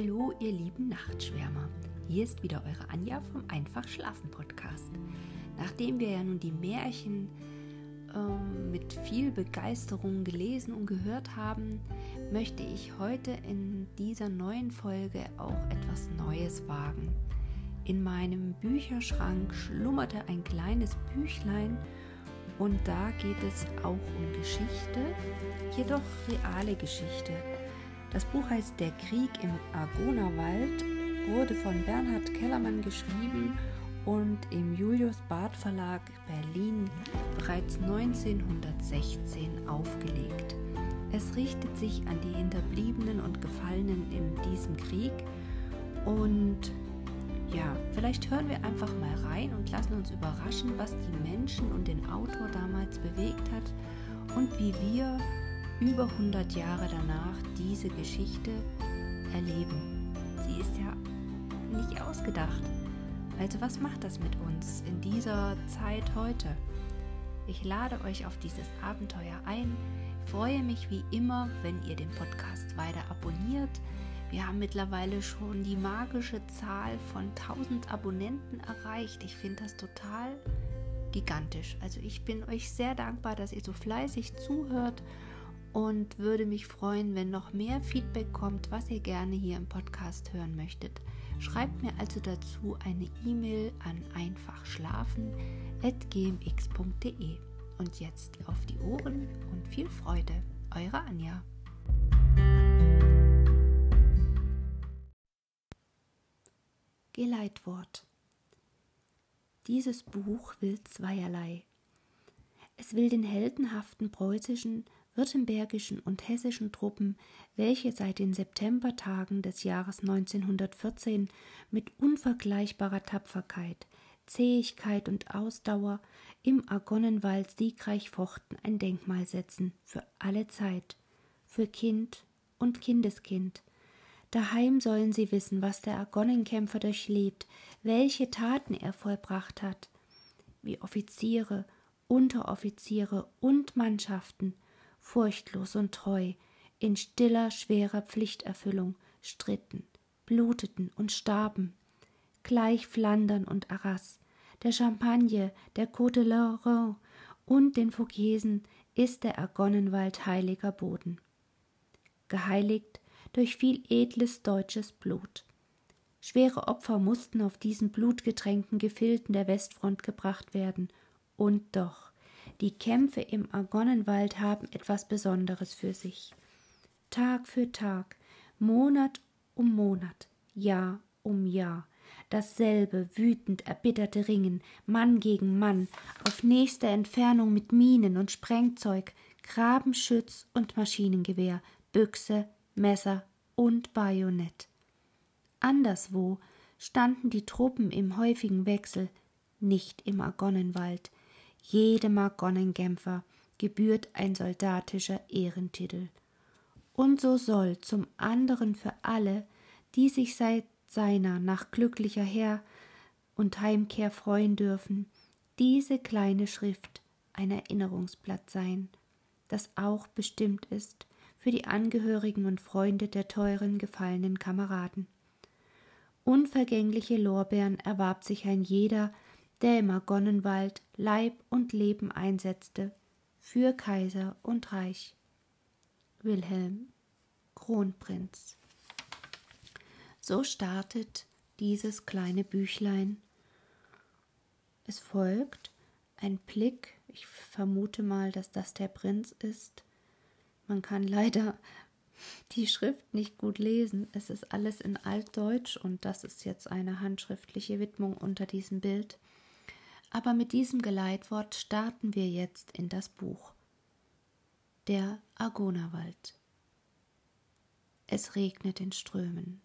Hallo, ihr lieben Nachtschwärmer. Hier ist wieder eure Anja vom Einfach Schlafen Podcast. Nachdem wir ja nun die Märchen ähm, mit viel Begeisterung gelesen und gehört haben, möchte ich heute in dieser neuen Folge auch etwas Neues wagen. In meinem Bücherschrank schlummerte ein kleines Büchlein und da geht es auch um Geschichte, jedoch reale Geschichte das Buch heißt Der Krieg im Argonawald, wurde von Bernhard Kellermann geschrieben und im Julius Barth Verlag Berlin bereits 1916 aufgelegt. Es richtet sich an die Hinterbliebenen und Gefallenen in diesem Krieg und ja, vielleicht hören wir einfach mal rein und lassen uns überraschen, was die Menschen und den Autor damals bewegt hat und wie wir über 100 Jahre danach diese Geschichte erleben. Sie ist ja nicht ausgedacht. Also was macht das mit uns in dieser Zeit heute? Ich lade euch auf dieses Abenteuer ein. Ich freue mich wie immer, wenn ihr den Podcast weiter abonniert. Wir haben mittlerweile schon die magische Zahl von 1000 Abonnenten erreicht. Ich finde das total gigantisch. Also ich bin euch sehr dankbar, dass ihr so fleißig zuhört und würde mich freuen, wenn noch mehr Feedback kommt, was ihr gerne hier im Podcast hören möchtet. Schreibt mir also dazu eine E-Mail an einfachschlafen.gmx.de. Und jetzt auf die Ohren und viel Freude, eure Anja. Geleitwort. Dieses Buch will zweierlei. Es will den heldenhaften preußischen württembergischen und hessischen Truppen, welche seit den Septembertagen des Jahres 1914 mit unvergleichbarer Tapferkeit, Zähigkeit und Ausdauer im Argonnenwald siegreich fochten, ein Denkmal setzen für alle Zeit, für Kind und Kindeskind. Daheim sollen sie wissen, was der Argonnenkämpfer durchlebt, welche Taten er vollbracht hat, wie Offiziere, Unteroffiziere und Mannschaften furchtlos und treu, in stiller, schwerer Pflichterfüllung stritten, bluteten und starben. Gleich Flandern und Arras, der Champagne, der Côte de l'Orient und den Vogesen ist der Argonnenwald heiliger Boden. Geheiligt durch viel edles deutsches Blut. Schwere Opfer mussten auf diesen blutgetränkten Gefilden der Westfront gebracht werden, und doch die Kämpfe im Argonnenwald haben etwas Besonderes für sich. Tag für Tag, Monat um Monat, Jahr um Jahr, dasselbe wütend erbitterte Ringen, Mann gegen Mann, auf nächster Entfernung mit Minen und Sprengzeug, Grabenschütz und Maschinengewehr, Büchse, Messer und Bajonett. Anderswo standen die Truppen im häufigen Wechsel, nicht im Argonnenwald, jedem Argonnenkämpfer gebührt ein soldatischer Ehrentitel. Und so soll zum anderen für alle, die sich seit seiner nach glücklicher Her- und Heimkehr freuen dürfen, diese kleine Schrift ein Erinnerungsblatt sein, das auch bestimmt ist für die Angehörigen und Freunde der teuren gefallenen Kameraden. Unvergängliche Lorbeeren erwarb sich ein jeder, der im Argonnenwald Leib und Leben einsetzte für Kaiser und Reich. Wilhelm, Kronprinz. So startet dieses kleine Büchlein. Es folgt ein Blick, ich vermute mal, dass das der Prinz ist. Man kann leider die Schrift nicht gut lesen. Es ist alles in Altdeutsch und das ist jetzt eine handschriftliche Widmung unter diesem Bild. Aber mit diesem Geleitwort starten wir jetzt in das Buch. Der Argonawald. Es regnet in Strömen.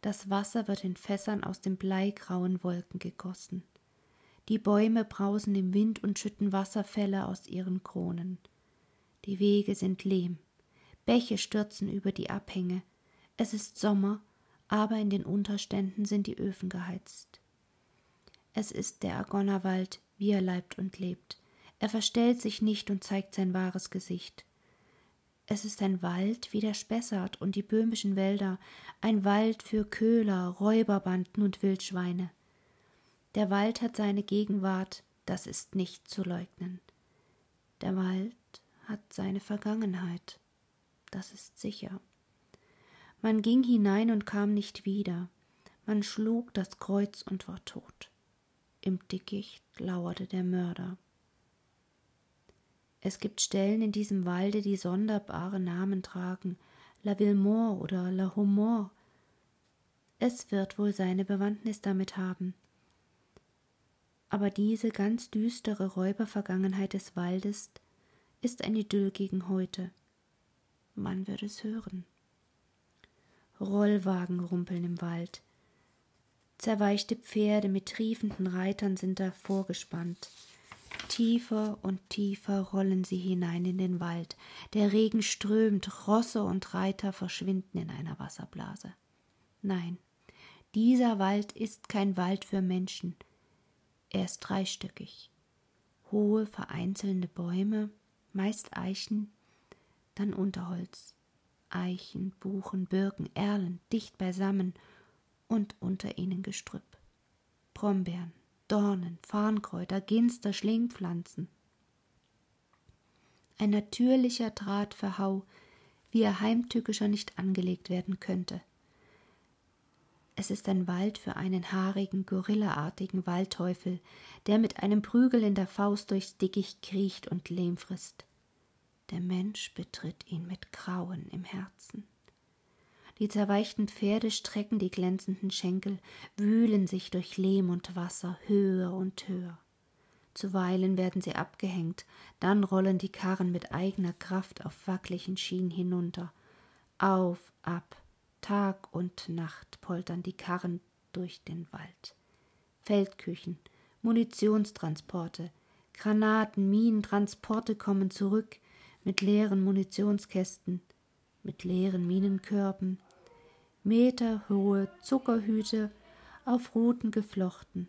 Das Wasser wird in Fässern aus den bleigrauen Wolken gegossen. Die Bäume brausen im Wind und schütten Wasserfälle aus ihren Kronen. Die Wege sind lehm. Bäche stürzen über die Abhänge. Es ist Sommer, aber in den Unterständen sind die Öfen geheizt. Es ist der Argonnerwald, wie er leibt und lebt. Er verstellt sich nicht und zeigt sein wahres Gesicht. Es ist ein Wald wie der Spessart und die böhmischen Wälder, ein Wald für Köhler, Räuberbanden und Wildschweine. Der Wald hat seine Gegenwart, das ist nicht zu leugnen. Der Wald hat seine Vergangenheit, das ist sicher. Man ging hinein und kam nicht wieder. Man schlug das Kreuz und war tot. Im Dickicht lauerte der Mörder. Es gibt Stellen in diesem Walde, die sonderbare Namen tragen, La Villemort oder La Humor. Es wird wohl seine Bewandtnis damit haben. Aber diese ganz düstere Räubervergangenheit des Waldes ist ein Idyll gegen heute. Man wird es hören. Rollwagen rumpeln im Wald. Zerweichte Pferde mit triefenden Reitern sind davor gespannt. Tiefer und tiefer rollen sie hinein in den Wald. Der Regen strömt, Rosse und Reiter verschwinden in einer Wasserblase. Nein, dieser Wald ist kein Wald für Menschen. Er ist dreistöckig. Hohe, vereinzelte Bäume, meist Eichen, dann Unterholz. Eichen, Buchen, Birken, Erlen, dicht beisammen und unter ihnen Gestrüpp. Brombeeren, Dornen, Farnkräuter, Ginster, Schlingpflanzen. Ein natürlicher Drahtverhau, wie er heimtückischer nicht angelegt werden könnte. Es ist ein Wald für einen haarigen, gorillaartigen Waldteufel, der mit einem Prügel in der Faust durchs Dickicht kriecht und Lehm frisst. Der Mensch betritt ihn mit Grauen im Herzen. Die zerweichten Pferde strecken die glänzenden Schenkel, wühlen sich durch Lehm und Wasser höher und höher. Zuweilen werden sie abgehängt, dann rollen die Karren mit eigener Kraft auf wackeligen Schienen hinunter. Auf, ab, Tag und Nacht poltern die Karren durch den Wald. Feldküchen, Munitionstransporte, Granaten, Minentransporte kommen zurück mit leeren Munitionskästen, mit leeren Minenkörben, meterhohe Zuckerhüte auf Ruten geflochten.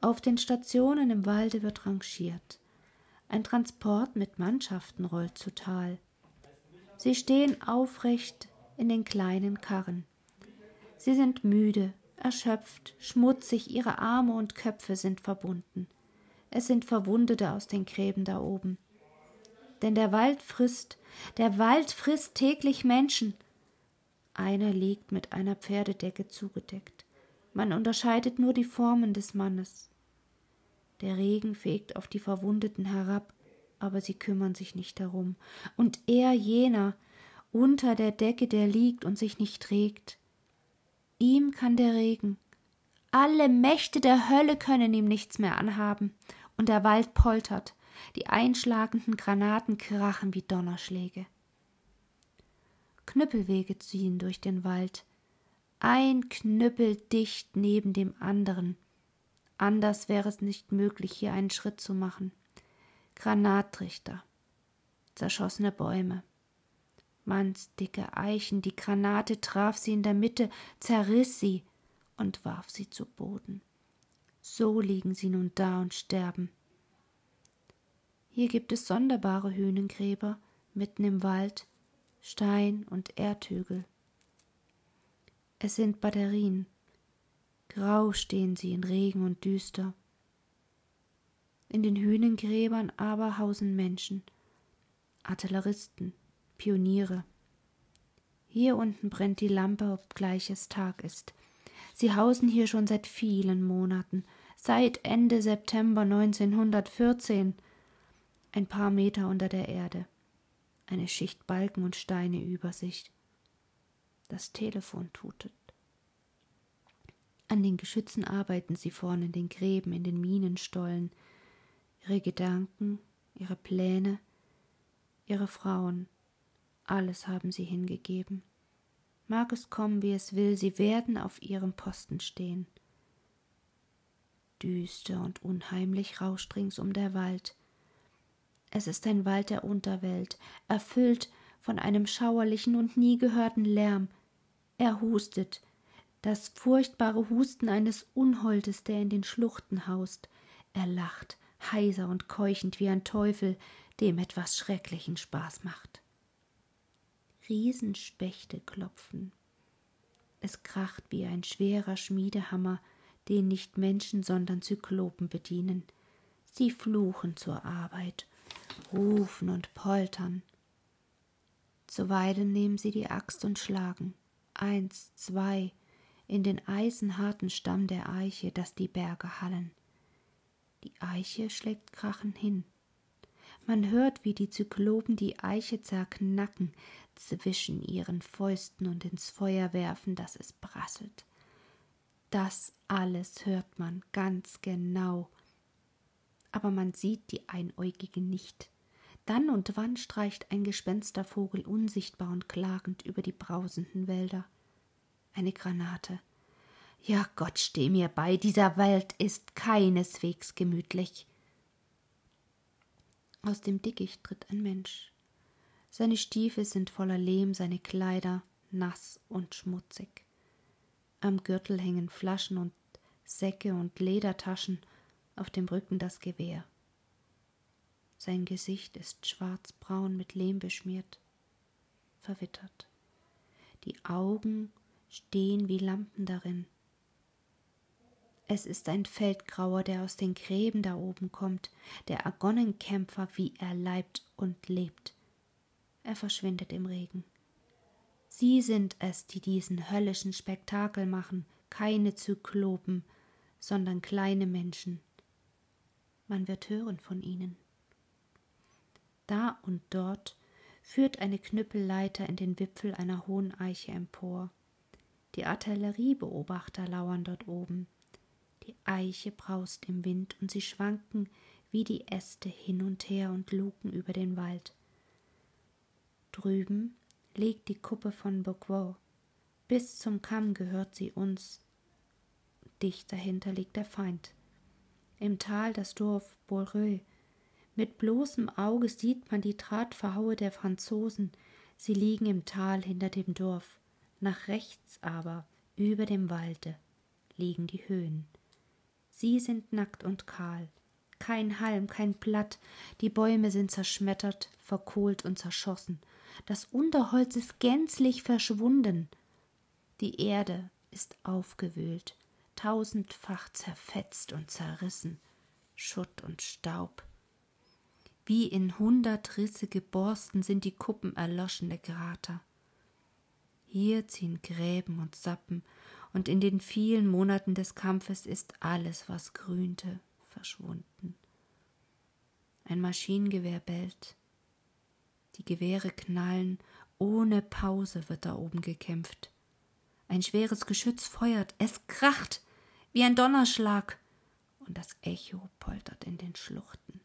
Auf den Stationen im Walde wird rangiert. Ein Transport mit Mannschaften rollt zu Tal. Sie stehen aufrecht in den kleinen Karren. Sie sind müde, erschöpft, schmutzig, ihre Arme und Köpfe sind verbunden. Es sind Verwundete aus den Gräben da oben. Denn der Wald frisst, der Wald frisst täglich Menschen. Einer liegt mit einer Pferdedecke zugedeckt. Man unterscheidet nur die Formen des Mannes. Der Regen fegt auf die Verwundeten herab, aber sie kümmern sich nicht darum. Und er jener, unter der Decke, der liegt und sich nicht regt. Ihm kann der Regen. Alle Mächte der Hölle können ihm nichts mehr anhaben, und der Wald poltert, die einschlagenden Granaten krachen wie Donnerschläge. Knüppelwege ziehen durch den Wald, ein Knüppel dicht neben dem anderen. Anders wäre es nicht möglich, hier einen Schritt zu machen. Granattrichter, zerschossene Bäume, mannsdicke Eichen, die Granate traf sie in der Mitte, zerriss sie und warf sie zu Boden. So liegen sie nun da und sterben. Hier gibt es sonderbare Hünengräber mitten im Wald, Stein und Erdhügel. Es sind Batterien. Grau stehen sie in Regen und Düster. In den Hünengräbern aber hausen Menschen, Artilleristen, Pioniere. Hier unten brennt die Lampe, obgleich es Tag ist. Sie hausen hier schon seit vielen Monaten, seit Ende September 1914, ein paar Meter unter der Erde eine Schicht Balken und Steine über sich. Das Telefon tutet. An den Geschützen arbeiten sie vorn in den Gräben, in den Minenstollen. Ihre Gedanken, ihre Pläne, ihre Frauen, alles haben sie hingegeben. Mag es kommen, wie es will, sie werden auf ihrem Posten stehen. Düster und unheimlich rauscht ringsum der Wald. Es ist ein Wald der Unterwelt, erfüllt von einem schauerlichen und nie gehörten Lärm. Er hustet, das furchtbare Husten eines Unholdes, der in den Schluchten haust. Er lacht, heiser und keuchend wie ein Teufel, dem etwas Schrecklichen Spaß macht. Riesenspechte klopfen. Es kracht wie ein schwerer Schmiedehammer, den nicht Menschen, sondern Zyklopen bedienen. Sie fluchen zur Arbeit, rufen und poltern. Zuweilen nehmen sie die Axt und schlagen. Eins, zwei, in den eisenharten Stamm der Eiche, dass die Berge hallen. Die Eiche schlägt Krachen hin. Man hört, wie die Zyklopen die Eiche zerknacken, zwischen ihren Fäusten und ins Feuer werfen, dass es prasselt. Das alles hört man ganz genau, aber man sieht die Einäugige nicht. Dann und wann streicht ein Gespenstervogel unsichtbar und klagend über die brausenden Wälder. Eine Granate. Ja, Gott steh mir bei, dieser Welt ist keineswegs gemütlich. Aus dem Dickicht tritt ein Mensch. Seine Stiefel sind voller Lehm, seine Kleider nass und schmutzig. Am Gürtel hängen Flaschen und Säcke und Ledertaschen, auf dem Rücken das Gewehr. Sein Gesicht ist schwarzbraun mit Lehm beschmiert, verwittert. Die Augen stehen wie Lampen darin. Es ist ein Feldgrauer, der aus den Gräben da oben kommt, der Argonnenkämpfer, wie er leibt und lebt. Er verschwindet im Regen. Sie sind es, die diesen höllischen Spektakel machen, keine Zyklopen, sondern kleine Menschen. Man wird hören von ihnen. Da und dort führt eine Knüppelleiter in den Wipfel einer hohen Eiche empor. Die Artilleriebeobachter lauern dort oben. Die Eiche braust im Wind und sie schwanken wie die Äste hin und her und luken über den Wald. Drüben liegt die Kuppe von Beauvoir. Bis zum Kamm gehört sie uns. Dicht dahinter liegt der Feind. Im Tal das Dorf Beaureuil. Mit bloßem Auge sieht man die Drahtverhaue der Franzosen. Sie liegen im Tal hinter dem Dorf. Nach rechts aber, über dem Walde, liegen die Höhen. Sie sind nackt und kahl. Kein Halm, kein Blatt, die Bäume sind zerschmettert, verkohlt und zerschossen. Das Unterholz ist gänzlich verschwunden. Die Erde ist aufgewühlt, tausendfach zerfetzt und zerrissen, Schutt und Staub. Wie in hundert Risse geborsten sind die Kuppen erloschene Krater. Hier ziehen Gräben und Sappen und in den vielen Monaten des Kampfes ist alles, was grünte, verschwunden. Ein Maschinengewehr bellt. Die Gewehre knallen, ohne Pause wird da oben gekämpft. Ein schweres Geschütz feuert, es kracht wie ein Donnerschlag, und das Echo poltert in den Schluchten.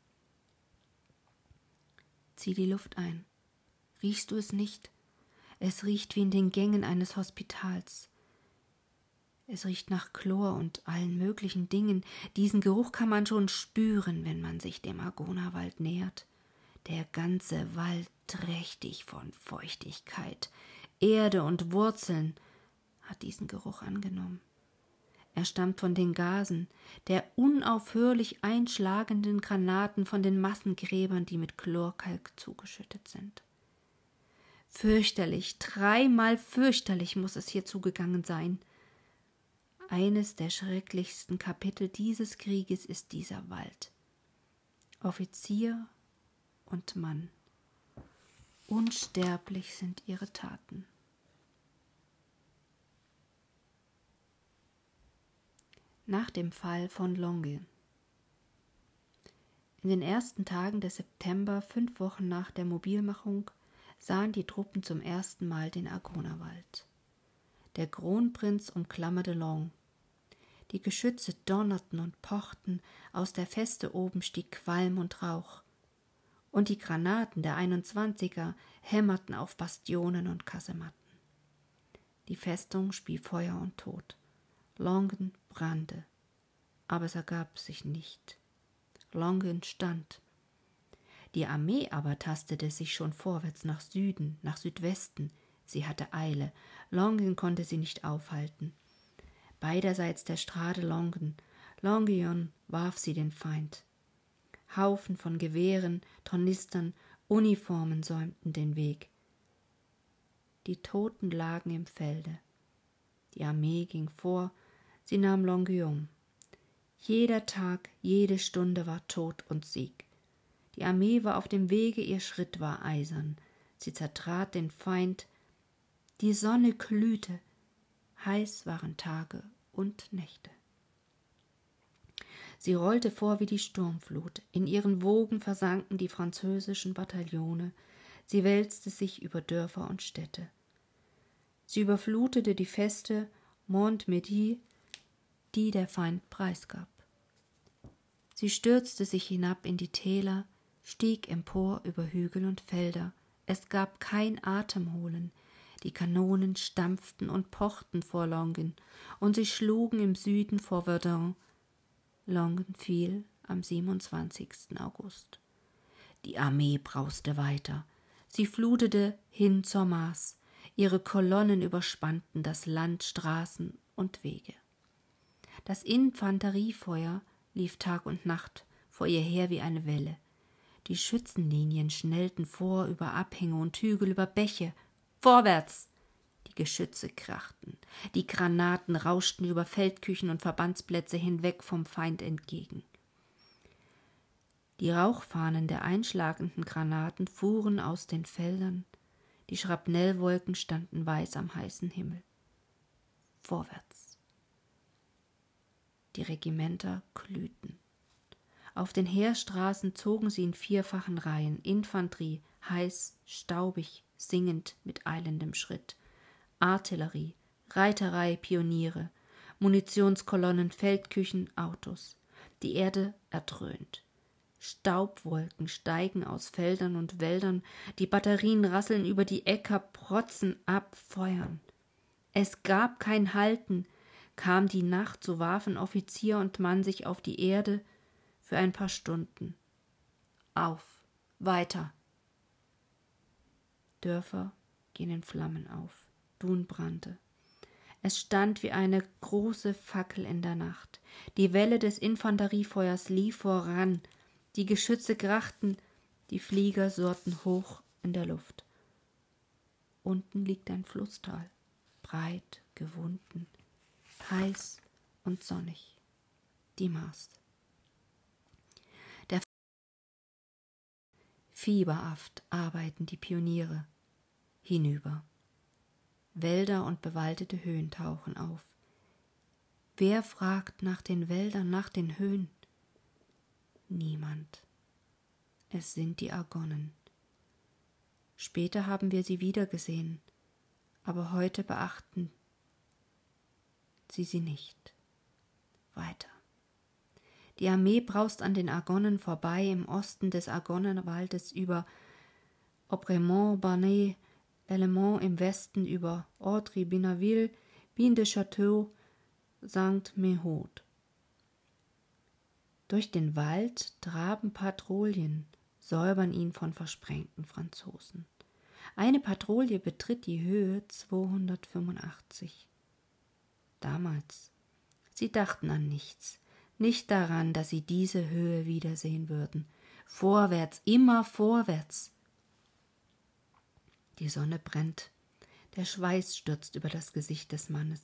Zieh die Luft ein. Riechst du es nicht? Es riecht wie in den Gängen eines Hospitals. Es riecht nach Chlor und allen möglichen Dingen. Diesen Geruch kann man schon spüren, wenn man sich dem Argonawald nähert. Der ganze Wald trächtig von Feuchtigkeit, Erde und Wurzeln hat diesen Geruch angenommen. Er stammt von den Gasen, der unaufhörlich einschlagenden Granaten von den Massengräbern, die mit Chlorkalk zugeschüttet sind. Fürchterlich, dreimal fürchterlich muss es hier zugegangen sein. Eines der schrecklichsten Kapitel dieses Krieges ist dieser Wald. Offizier und Mann. Unsterblich sind ihre Taten. Nach dem Fall von Longin. In den ersten Tagen des September, fünf Wochen nach der Mobilmachung, sahen die Truppen zum ersten Mal den Argonawald. Der Kronprinz umklammerte Long. Die Geschütze donnerten und pochten, aus der Feste oben stieg Qualm und Rauch. Und die Granaten der Einundzwanziger hämmerten auf Bastionen und Kasematten. Die Festung spie Feuer und Tod. Longen brannte, aber es ergab sich nicht. Longen stand. Die Armee aber tastete sich schon vorwärts nach Süden, nach Südwesten, Sie hatte Eile. Longen konnte sie nicht aufhalten. Beiderseits der Strade Longen. Longion warf sie den Feind. Haufen von Gewehren, Tornistern, Uniformen säumten den Weg. die Toten lagen im Felde. Die Armee ging vor, sie nahm Longuillaume. Jeder Tag, jede Stunde war Tod und Sieg. Die Armee war auf dem Wege, ihr Schritt war eisern. Sie zertrat den Feind. Die Sonne glühte. Heiß waren Tage und Nächte. Sie rollte vor wie die Sturmflut. In ihren Wogen versanken die französischen Bataillone. Sie wälzte sich über Dörfer und Städte. Sie überflutete die Feste Montmedy, die der Feind preisgab. Sie stürzte sich hinab in die Täler, stieg empor über Hügel und Felder. Es gab kein Atemholen. Die Kanonen stampften und pochten vor Longen, und sie schlugen im Süden vor Verdun. Longen fiel am 27. August. Die Armee brauste weiter. Sie flutete hin zur Maas. Ihre Kolonnen überspannten das Land, Straßen und Wege. Das Infanteriefeuer lief Tag und Nacht vor ihr her wie eine Welle. Die Schützenlinien schnellten vor über Abhänge und Hügel, über Bäche. Vorwärts! Die Geschütze krachten. Die Granaten rauschten über Feldküchen und Verbandsplätze hinweg vom Feind entgegen. Die Rauchfahnen der einschlagenden Granaten fuhren aus den Feldern, die Schrapnellwolken standen weiß am heißen Himmel. Vorwärts. Die Regimenter glühten. Auf den Heerstraßen zogen sie in vierfachen Reihen, Infanterie, heiß, staubig, singend mit eilendem Schritt, Artillerie, Reiterei, Pioniere, Munitionskolonnen, Feldküchen, Autos. Die Erde erdröhnt. Staubwolken steigen aus Feldern und Wäldern, die Batterien rasseln über die Äcker, protzen ab, feuern. Es gab kein Halten, kam die Nacht, so warfen Offizier und Mann sich auf die Erde für ein paar Stunden. Auf, weiter. Dörfer gehen in Flammen auf. Dun brannte. Es stand wie eine große Fackel in der Nacht. Die Welle des Infanteriefeuers lief voran, die Geschütze krachten, die Flieger surrten hoch in der Luft. Unten liegt ein Flusstal, breit, gewunden, heiß und sonnig. Die Mast. Der Fieberhaft arbeiten die Pioniere hinüber. Wälder und bewaldete Höhen tauchen auf. Wer fragt nach den Wäldern, nach den Höhen? Niemand. Es sind die Argonnen. Später haben wir sie wiedergesehen, aber heute beachten sie sie nicht. Weiter. Die Armee braust an den Argonnen vorbei im Osten des Argonnenwaldes über Obremont, Barnet, Element im Westen über Audry, Binaville, Bin de Château, St. Mehod. Durch den Wald traben Patrouillen, säubern ihn von versprengten Franzosen. Eine Patrouille betritt die Höhe 285. Damals. Sie dachten an nichts, nicht daran, dass sie diese Höhe wiedersehen würden. Vorwärts, immer vorwärts. Die Sonne brennt, der Schweiß stürzt über das Gesicht des Mannes.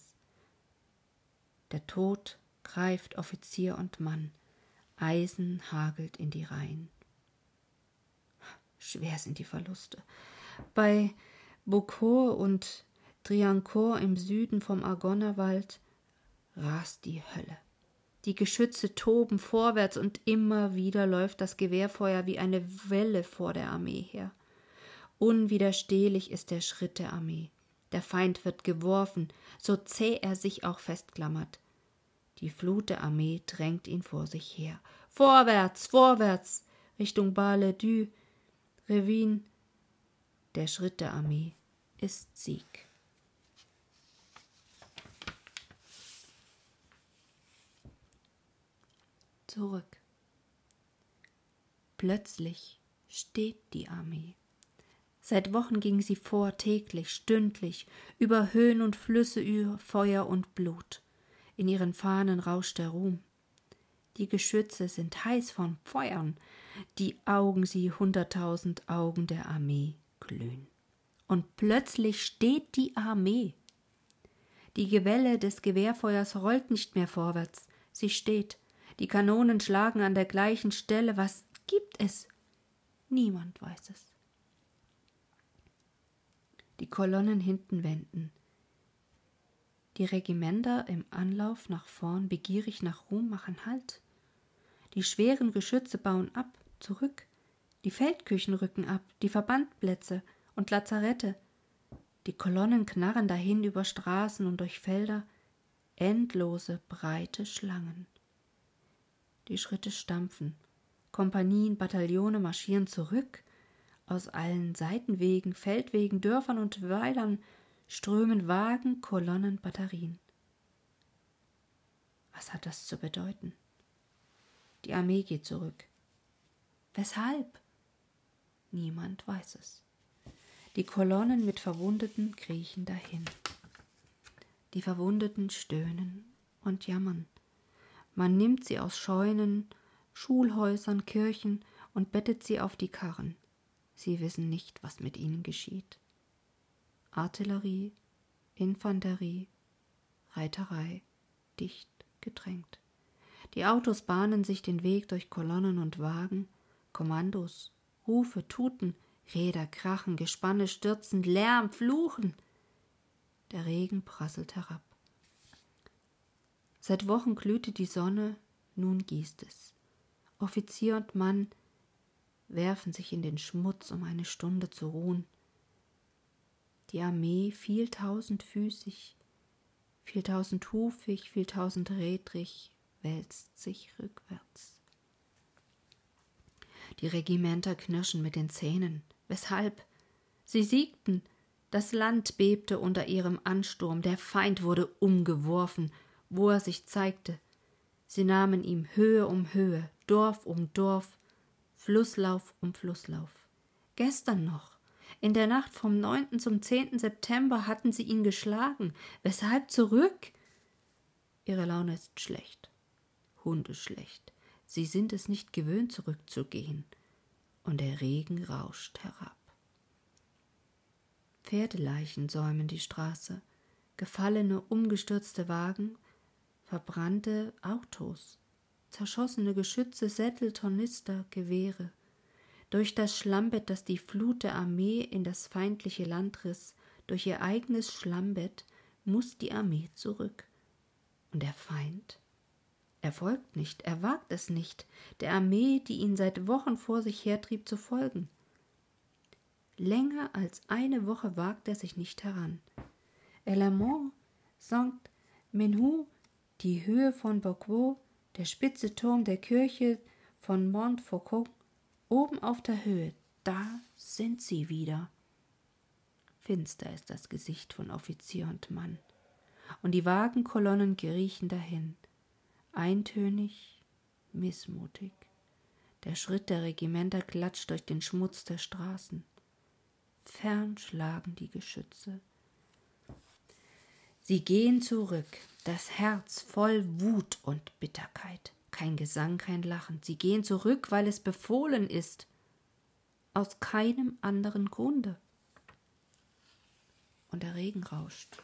Der Tod greift Offizier und Mann, Eisen hagelt in die Reihen. Schwer sind die Verluste. Bei Beaucourt und Driancourt im Süden vom Argonnerwald rast die Hölle. Die Geschütze toben vorwärts und immer wieder läuft das Gewehrfeuer wie eine Welle vor der Armee her. Unwiderstehlich ist der Schritt der Armee. Der Feind wird geworfen, so zäh er sich auch festklammert. Die Flut der Armee drängt ihn vor sich her. Vorwärts, vorwärts, Richtung Bar-le-Duc, Revin. Der Schritt der Armee ist Sieg. Zurück. Plötzlich steht die Armee. Seit Wochen ging sie vor, täglich, stündlich, über Höhen und Flüsse, über Feuer und Blut in ihren Fahnen rauscht der Ruhm. Die Geschütze sind heiß von Feuern, die Augen sie hunderttausend Augen der Armee glühen. und plötzlich steht die Armee. Die Gewelle des Gewehrfeuers rollt nicht mehr vorwärts, sie steht. Die Kanonen schlagen an der gleichen Stelle. Was gibt es? Niemand weiß es. Die Kolonnen hinten wenden. Die Regimenter im Anlauf nach vorn, begierig nach Ruhm, machen Halt. Die schweren Geschütze bauen ab, zurück. Die Feldküchen rücken ab, die Verbandplätze und Lazarette. Die Kolonnen knarren dahin über Straßen und durch Felder, endlose, breite Schlangen. Die Schritte stampfen. Kompanien, Bataillone marschieren zurück. Aus allen Seitenwegen, Feldwegen, Dörfern und Weilern strömen Wagen, Kolonnen, Batterien. Was hat das zu bedeuten? Die Armee geht zurück. Weshalb? Niemand weiß es. Die Kolonnen mit Verwundeten kriechen dahin. Die Verwundeten stöhnen und jammern. Man nimmt sie aus Scheunen, Schulhäusern, Kirchen und bettet sie auf die Karren. Sie wissen nicht, was mit ihnen geschieht. Artillerie, Infanterie, Reiterei, dicht gedrängt. Die Autos bahnen sich den Weg durch Kolonnen und Wagen, Kommandos, Rufe, Tuten, Räder krachen, Gespanne stürzen, Lärm, Fluchen. Der Regen prasselt herab. Seit Wochen glühte die Sonne, nun gießt es. Offizier und Mann werfen sich in den Schmutz, um eine Stunde zu ruhen. Die Armee vieltausendfüßig, vieltausendhufig, vieltausendrädrig wälzt sich rückwärts. Die Regimenter knirschen mit den Zähnen. Weshalb? Sie siegten. Das Land bebte unter ihrem Ansturm. Der Feind wurde umgeworfen, wo er sich zeigte. Sie nahmen ihm Höhe um Höhe, Dorf um Dorf, Flusslauf um Flusslauf. Gestern noch, in der Nacht vom 9. zum 10. September hatten sie ihn geschlagen. Weshalb zurück? Ihre Laune ist schlecht, hundeschlecht. Sie sind es nicht gewöhnt, zurückzugehen. Und der Regen rauscht herab. Pferdeleichen säumen die Straße, gefallene, umgestürzte Wagen, verbrannte Autos, zerschossene Geschütze, Sättel, Tornister, Gewehre. Durch das Schlammbett, das die Flut der Armee in das feindliche Land riss, durch ihr eigenes Schlammbett muss die Armee zurück. Und der Feind? Er folgt nicht, er wagt es nicht, der Armee, die ihn seit Wochen vor sich hertrieb, zu folgen. Länger als eine Woche wagt er sich nicht heran. Elamont, St. Menhou, die Höhe von Boquot, der spitze Turm der Kirche von Montfaucon, oben auf der Höhe, da sind sie wieder. Finster ist das Gesicht von Offizier und Mann, und die Wagenkolonnen kriechen dahin eintönig, missmutig. Der Schritt der Regimenter klatscht durch den Schmutz der Straßen. Fern schlagen die Geschütze. Sie gehen zurück, das Herz voll Wut und Bitterkeit. Kein Gesang, kein Lachen. Sie gehen zurück, weil es befohlen ist. Aus keinem anderen Grunde. Und der Regen rauscht.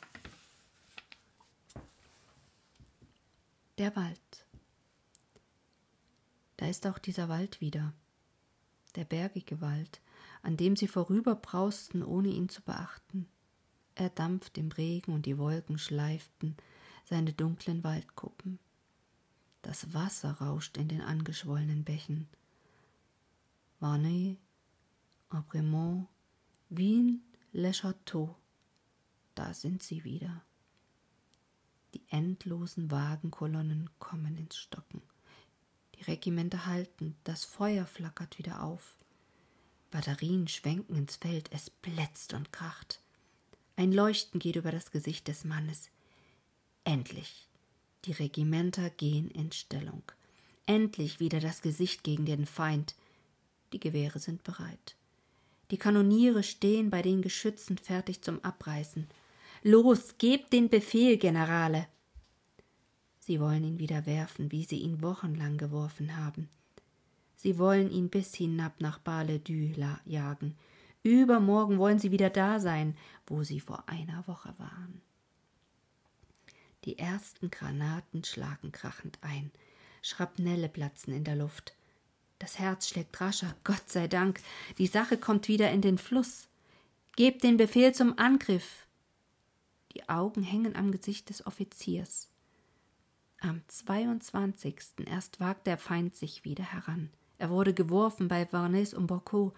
Der Wald. Da ist auch dieser Wald wieder, der bergige Wald, an dem sie vorüberbrausten, ohne ihn zu beachten. Er dampft im Regen und die Wolken schleiften seine dunklen Waldkuppen. Das Wasser rauscht in den angeschwollenen Bächen. Varney, Abremont, Wien, Le Château, da sind sie wieder. Die endlosen Wagenkolonnen kommen ins Stocken. Die Regimenter halten, das Feuer flackert wieder auf. Batterien schwenken ins Feld, es blätzt und kracht. Ein Leuchten geht über das Gesicht des Mannes. Endlich. Die Regimenter gehen in Stellung. Endlich wieder das Gesicht gegen den Feind. Die Gewehre sind bereit. Die Kanoniere stehen bei den Geschützen fertig zum Abreißen. Los, gebt den Befehl, Generale. Sie wollen ihn wieder werfen, wie sie ihn wochenlang geworfen haben. Sie wollen ihn bis hinab nach Bale-du jagen, Übermorgen wollen sie wieder da sein, wo sie vor einer Woche waren. Die ersten Granaten schlagen krachend ein. Schrapnelle platzen in der Luft. Das Herz schlägt rascher, Gott sei Dank. Die Sache kommt wieder in den Fluss. Gebt den Befehl zum Angriff. Die Augen hängen am Gesicht des Offiziers. Am 22. erst wagt der Feind sich wieder heran. Er wurde geworfen bei Varnes und Bocaux.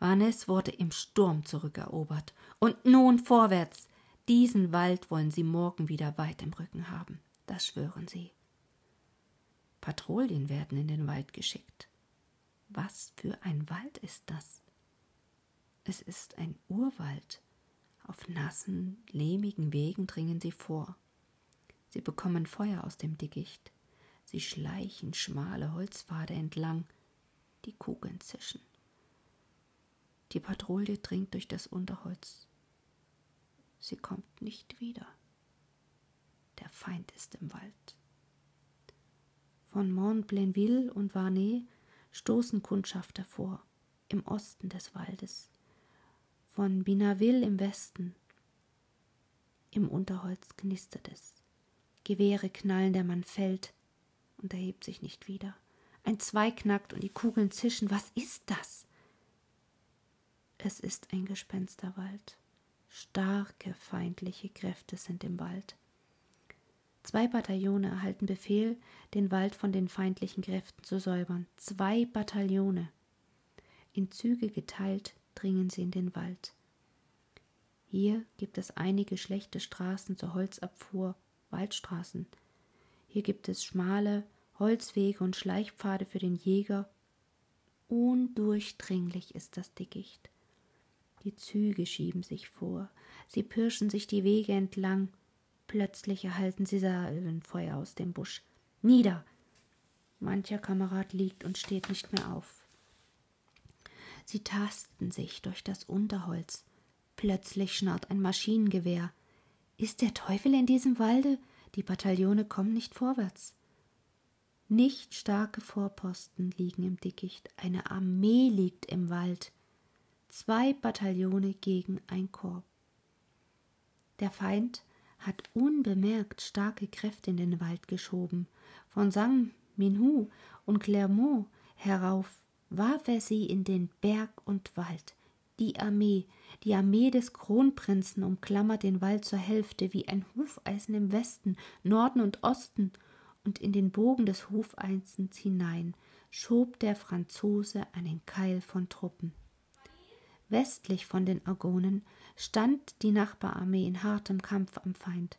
Varnes wurde im Sturm zurückerobert. Und nun vorwärts! Diesen Wald wollen sie morgen wieder weit im Rücken haben. Das schwören sie. Patrouillen werden in den Wald geschickt. Was für ein Wald ist das? Es ist ein Urwald. Auf nassen, lehmigen Wegen dringen sie vor. Sie bekommen Feuer aus dem Dickicht. Sie schleichen schmale Holzpfade entlang. Die Kugeln zischen. Die Patrouille dringt durch das Unterholz. Sie kommt nicht wieder. Der Feind ist im Wald. Von Mont-Blainville und Varney stoßen Kundschafter vor, im Osten des Waldes. Von Binaville im Westen. Im Unterholz knistert es. Gewehre knallen, der Mann fällt und erhebt sich nicht wieder. Ein Zweig knackt und die Kugeln zischen. Was ist das? Es ist ein Gespensterwald. Starke feindliche Kräfte sind im Wald. Zwei Bataillone erhalten Befehl, den Wald von den feindlichen Kräften zu säubern. Zwei Bataillone. In Züge geteilt dringen sie in den Wald. Hier gibt es einige schlechte Straßen zur Holzabfuhr, Waldstraßen. Hier gibt es schmale Holzwege und Schleichpfade für den Jäger. Undurchdringlich ist das Dickicht. Die Züge schieben sich vor, sie pirschen sich die Wege entlang, plötzlich erhalten sie Salvenfeuer aus dem Busch. Nieder! Mancher Kamerad liegt und steht nicht mehr auf. Sie tasten sich durch das Unterholz. Plötzlich schnarrt ein Maschinengewehr. Ist der Teufel in diesem Walde? Die Bataillone kommen nicht vorwärts. Nicht starke Vorposten liegen im Dickicht, eine Armee liegt im Wald zwei Bataillone gegen ein Korps. Der Feind hat unbemerkt starke Kräfte in den Wald geschoben. Von St. Minhu und Clermont herauf warf er sie in den Berg und Wald. Die Armee, die Armee des Kronprinzen umklammert den Wald zur Hälfte wie ein Hufeisen im Westen, Norden und Osten, und in den Bogen des Hufeisens hinein schob der Franzose einen Keil von Truppen. Westlich von den Argonen stand die Nachbararmee in hartem Kampf am Feind.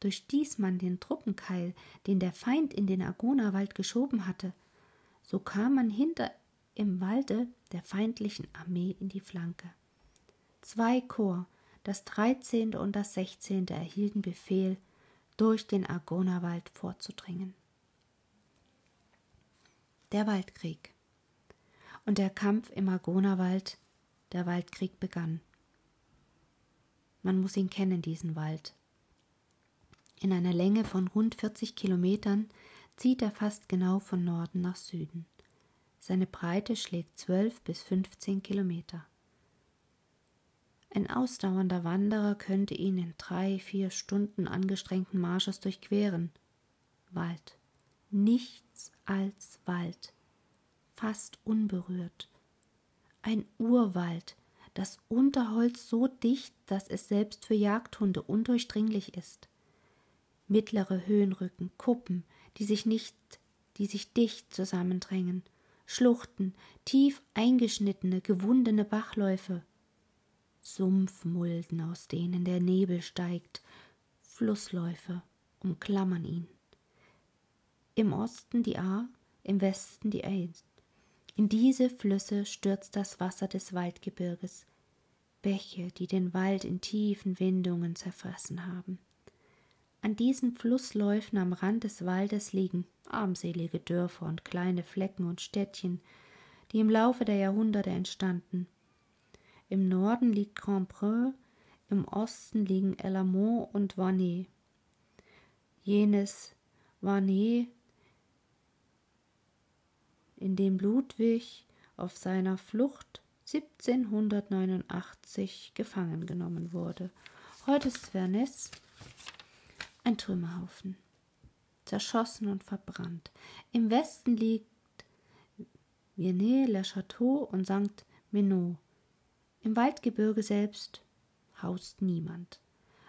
Durchstieß man den Truppenkeil, den der Feind in den Argonerwald geschoben hatte, so kam man hinter im Walde der feindlichen Armee in die Flanke. Zwei Korps, das dreizehnte und das sechzehnte, erhielten Befehl, durch den Argonerwald vorzudringen. Der Waldkrieg und der Kampf im Argonerwald der Waldkrieg begann. Man muss ihn kennen, diesen Wald. In einer Länge von rund 40 Kilometern zieht er fast genau von Norden nach Süden. Seine Breite schlägt 12 bis 15 Kilometer. Ein ausdauernder Wanderer könnte ihn in drei, vier Stunden angestrengten Marsches durchqueren. Wald. Nichts als Wald. Fast unberührt, ein Urwald, das Unterholz so dicht, dass es selbst für Jagdhunde undurchdringlich ist. Mittlere Höhenrücken, Kuppen, die sich nicht, die sich dicht zusammendrängen, Schluchten, tief eingeschnittene, gewundene Bachläufe, Sumpfmulden, aus denen der Nebel steigt, Flussläufe umklammern ihn. Im Osten die Ahr, im Westen die Eins. In diese Flüsse stürzt das Wasser des Waldgebirges, Bäche, die den Wald in tiefen Windungen zerfressen haben. An diesen Flussläufen am Rand des Waldes liegen armselige Dörfer und kleine Flecken und Städtchen, die im Laufe der Jahrhunderte entstanden. Im Norden liegt Grandpreux, im Osten liegen Elamont und Varney. Jenes Varney in dem Ludwig auf seiner Flucht 1789 gefangen genommen wurde. Heute ist Verness ein Trümmerhaufen, zerschossen und verbrannt. Im Westen liegt Viennet-le-Château und St. Menot. Im Waldgebirge selbst haust niemand.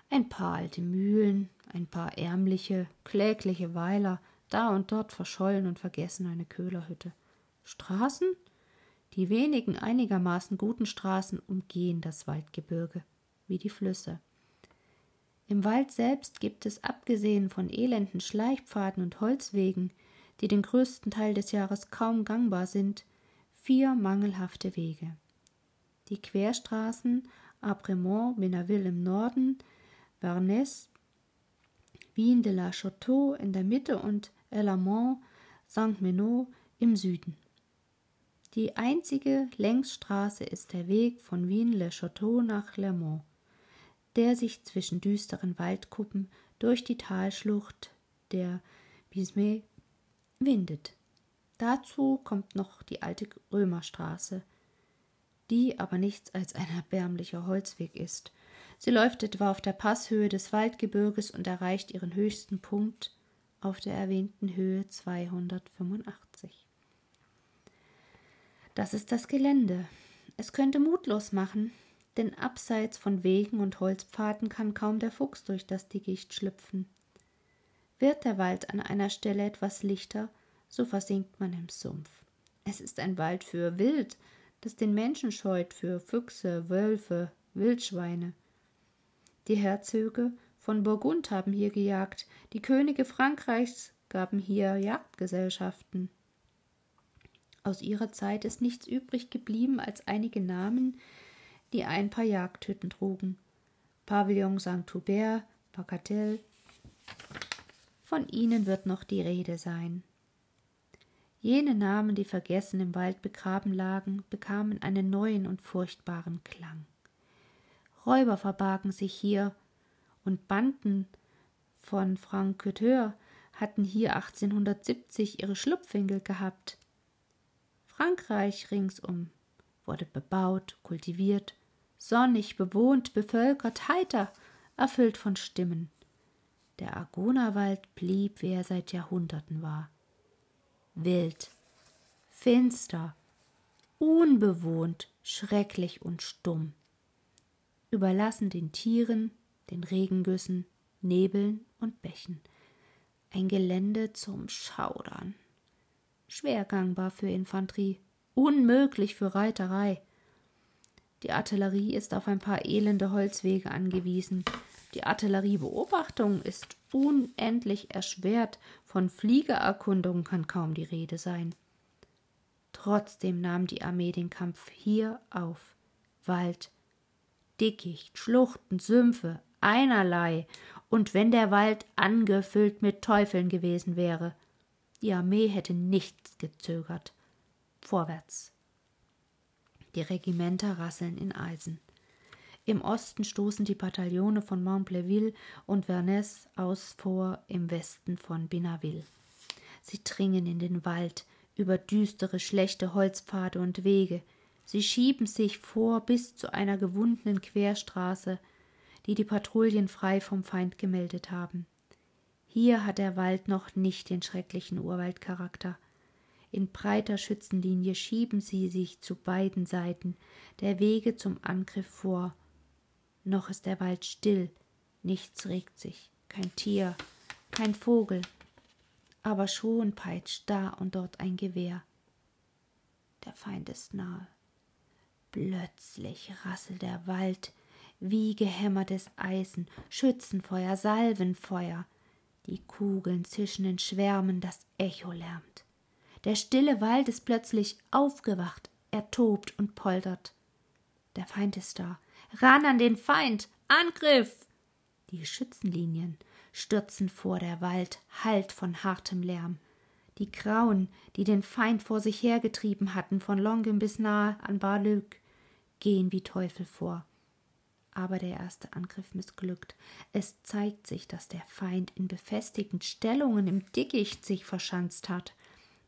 Ein paar alte Mühlen, ein paar ärmliche, klägliche Weiler, da und dort verschollen und vergessen eine Köhlerhütte. Straßen? Die wenigen einigermaßen guten Straßen umgehen das Waldgebirge, wie die Flüsse. Im Wald selbst gibt es, abgesehen von elenden Schleichpfaden und Holzwegen, die den größten Teil des Jahres kaum gangbar sind, vier mangelhafte Wege. Die Querstraßen Apremont, Menaville im Norden, Vernès, Wien de la Château in der Mitte und Elamont, Saint-Menot im Süden. Die einzige Längsstraße ist der Weg von Wien-le-Château nach Lermont, der sich zwischen düsteren Waldkuppen durch die Talschlucht der Bismay windet. Dazu kommt noch die alte Römerstraße, die aber nichts als ein erbärmlicher Holzweg ist. Sie läuft etwa auf der Passhöhe des Waldgebirges und erreicht ihren höchsten Punkt auf der erwähnten Höhe 285. Das ist das Gelände. Es könnte mutlos machen, denn abseits von Wegen und Holzpfaden kann kaum der Fuchs durch das Dickicht schlüpfen. Wird der Wald an einer Stelle etwas lichter, so versinkt man im Sumpf. Es ist ein Wald für Wild, das den Menschen scheut, für Füchse, Wölfe, Wildschweine. Die Herzöge von Burgund haben hier gejagt, die Könige Frankreichs gaben hier Jagdgesellschaften. Aus ihrer Zeit ist nichts übrig geblieben als einige Namen, die ein paar Jagdhütten trugen. Pavillon Saint-Hubert, Bagatelle. Von ihnen wird noch die Rede sein. Jene Namen, die vergessen im Wald begraben lagen, bekamen einen neuen und furchtbaren Klang. Räuber verbargen sich hier, und Banden von Franqueteur hatten hier 1870 ihre Schlupfwinkel gehabt. Frankreich ringsum wurde bebaut, kultiviert, sonnig, bewohnt, bevölkert, heiter, erfüllt von Stimmen. Der Argonawald blieb, wie er seit Jahrhunderten war wild, finster, unbewohnt, schrecklich und stumm, überlassen den Tieren, den Regengüssen, Nebeln und Bächen, ein Gelände zum Schaudern, schwer gangbar für Infanterie, unmöglich für Reiterei. Die Artillerie ist auf ein paar elende Holzwege angewiesen, die Artilleriebeobachtung ist unendlich erschwert, von Fliegererkundung kann kaum die Rede sein. Trotzdem nahm die Armee den Kampf hier auf. Wald, Dickicht, Schluchten, Sümpfe, einerlei, und wenn der Wald angefüllt mit Teufeln gewesen wäre, die Armee hätte nichts gezögert. Vorwärts. Die Regimenter rasseln in Eisen. Im Osten stoßen die Bataillone von Montpleville und Vernès aus vor, im Westen von Binaville. Sie dringen in den Wald, über düstere, schlechte Holzpfade und Wege. Sie schieben sich vor bis zu einer gewundenen Querstraße, die die Patrouillen frei vom Feind gemeldet haben. Hier hat der Wald noch nicht den schrecklichen Urwaldcharakter. In breiter Schützenlinie schieben sie sich zu beiden Seiten der Wege zum Angriff vor noch ist der Wald still, nichts regt sich, kein Tier, kein Vogel, aber schon peitscht da und dort ein Gewehr. Der Feind ist nahe. Plötzlich rasselt der Wald wie gehämmertes Eisen, Schützenfeuer, Salvenfeuer. Die Kugeln zischen in Schwärmen, das Echo lärmt. Der stille Wald ist plötzlich aufgewacht, er tobt und poltert. Der Feind ist da, Ran an den Feind. Angriff. Die Schützenlinien stürzen vor, der Wald hallt von hartem Lärm. Die Grauen, die den Feind vor sich hergetrieben hatten, von Longin bis nahe an Bar-Luc, gehen wie Teufel vor. Aber der erste Angriff missglückt. Es zeigt sich, dass der Feind in befestigten Stellungen im Dickicht sich verschanzt hat.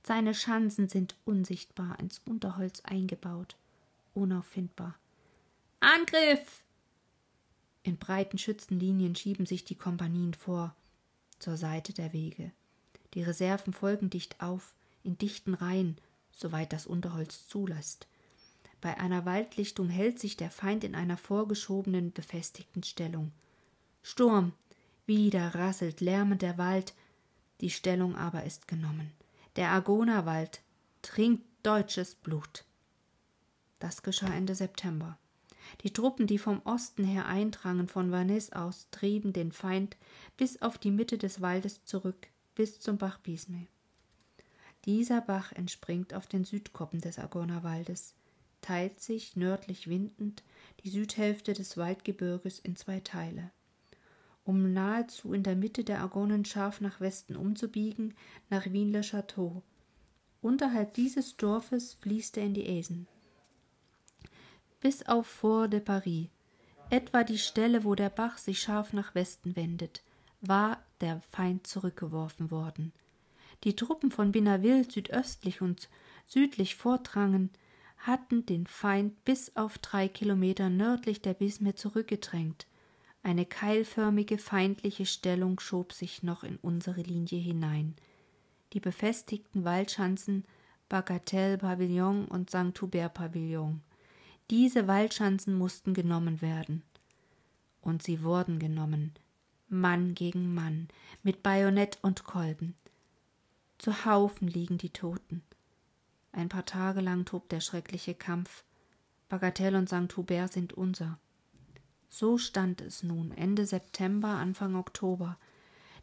Seine Schanzen sind unsichtbar ins Unterholz eingebaut. unauffindbar. Angriff! In breiten Schützenlinien schieben sich die Kompanien vor, zur Seite der Wege. Die Reserven folgen dicht auf, in dichten Reihen, soweit das Unterholz zulässt. Bei einer Waldlichtung hält sich der Feind in einer vorgeschobenen, befestigten Stellung. Sturm! Wieder rasselt lärmend der Wald, die Stellung aber ist genommen. Der Argonawald trinkt deutsches Blut. Das geschah Ende September. Die Truppen, die vom Osten her eindrangen, von Vannes aus, trieben den Feind bis auf die Mitte des Waldes zurück, bis zum Bach Bisme. Dieser Bach entspringt auf den Südkoppen des Argonawaldes, teilt sich nördlich windend die Südhälfte des Waldgebirges in zwei Teile. Um nahezu in der Mitte der Argonen scharf nach Westen umzubiegen, nach Wien-le-Château. Unterhalb dieses Dorfes fließt er in die Aisen. Bis auf Fort de Paris, etwa die Stelle, wo der Bach sich scharf nach Westen wendet, war der Feind zurückgeworfen worden. Die Truppen von Binaville südöstlich und südlich vordrangen, hatten den Feind bis auf drei Kilometer nördlich der Bisme zurückgedrängt. Eine keilförmige feindliche Stellung schob sich noch in unsere Linie hinein. Die befestigten Waldschanzen Bagatelle Pavillon und St. Hubert Pavillon. Diese Waldschanzen mussten genommen werden. Und sie wurden genommen. Mann gegen Mann, mit Bajonett und Kolben. Zu Haufen liegen die Toten. Ein paar Tage lang tobt der schreckliche Kampf. Bagatelle und St. Hubert sind unser. So stand es nun Ende September, Anfang Oktober.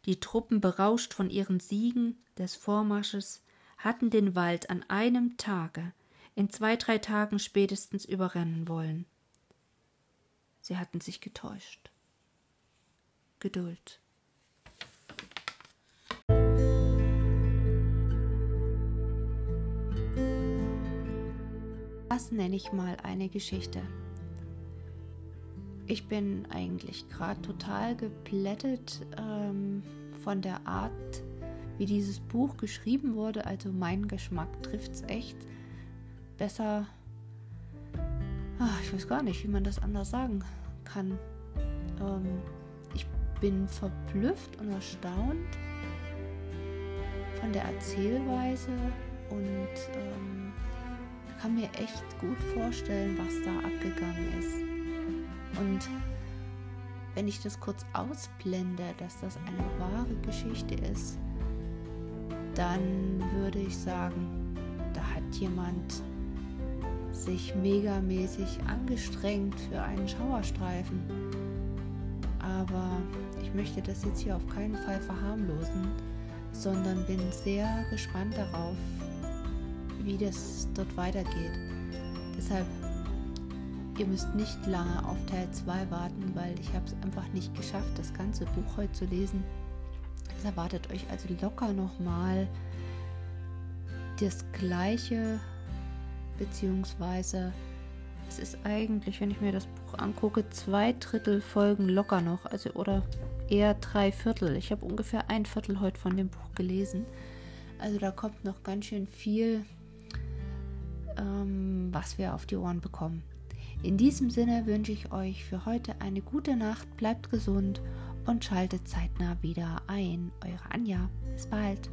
Die Truppen, berauscht von ihren Siegen des Vormarsches, hatten den Wald an einem Tage, in zwei, drei Tagen spätestens überrennen wollen. Sie hatten sich getäuscht. Geduld. Das nenne ich mal eine Geschichte. Ich bin eigentlich gerade total geplättet ähm, von der Art, wie dieses Buch geschrieben wurde. Also mein Geschmack trifft es echt besser. Ach, ich weiß gar nicht, wie man das anders sagen kann. Ähm, ich bin verblüfft und erstaunt von der Erzählweise und ähm, kann mir echt gut vorstellen, was da abgegangen ist. Und wenn ich das kurz ausblende, dass das eine wahre Geschichte ist, dann würde ich sagen, da hat jemand sich megamäßig angestrengt für einen Schauerstreifen. Aber ich möchte das jetzt hier auf keinen Fall verharmlosen, sondern bin sehr gespannt darauf, wie das dort weitergeht. Deshalb, ihr müsst nicht lange auf Teil 2 warten, weil ich habe es einfach nicht geschafft, das ganze Buch heute zu lesen. Es erwartet euch also locker nochmal das gleiche, beziehungsweise es ist eigentlich, wenn ich mir das Buch angucke, zwei Drittel Folgen locker noch, also oder eher drei Viertel. Ich habe ungefähr ein Viertel heute von dem Buch gelesen. Also da kommt noch ganz schön viel ähm, was wir auf die Ohren bekommen. In diesem Sinne wünsche ich euch für heute eine gute Nacht, bleibt gesund und schaltet zeitnah wieder ein. Eure Anja. Bis bald.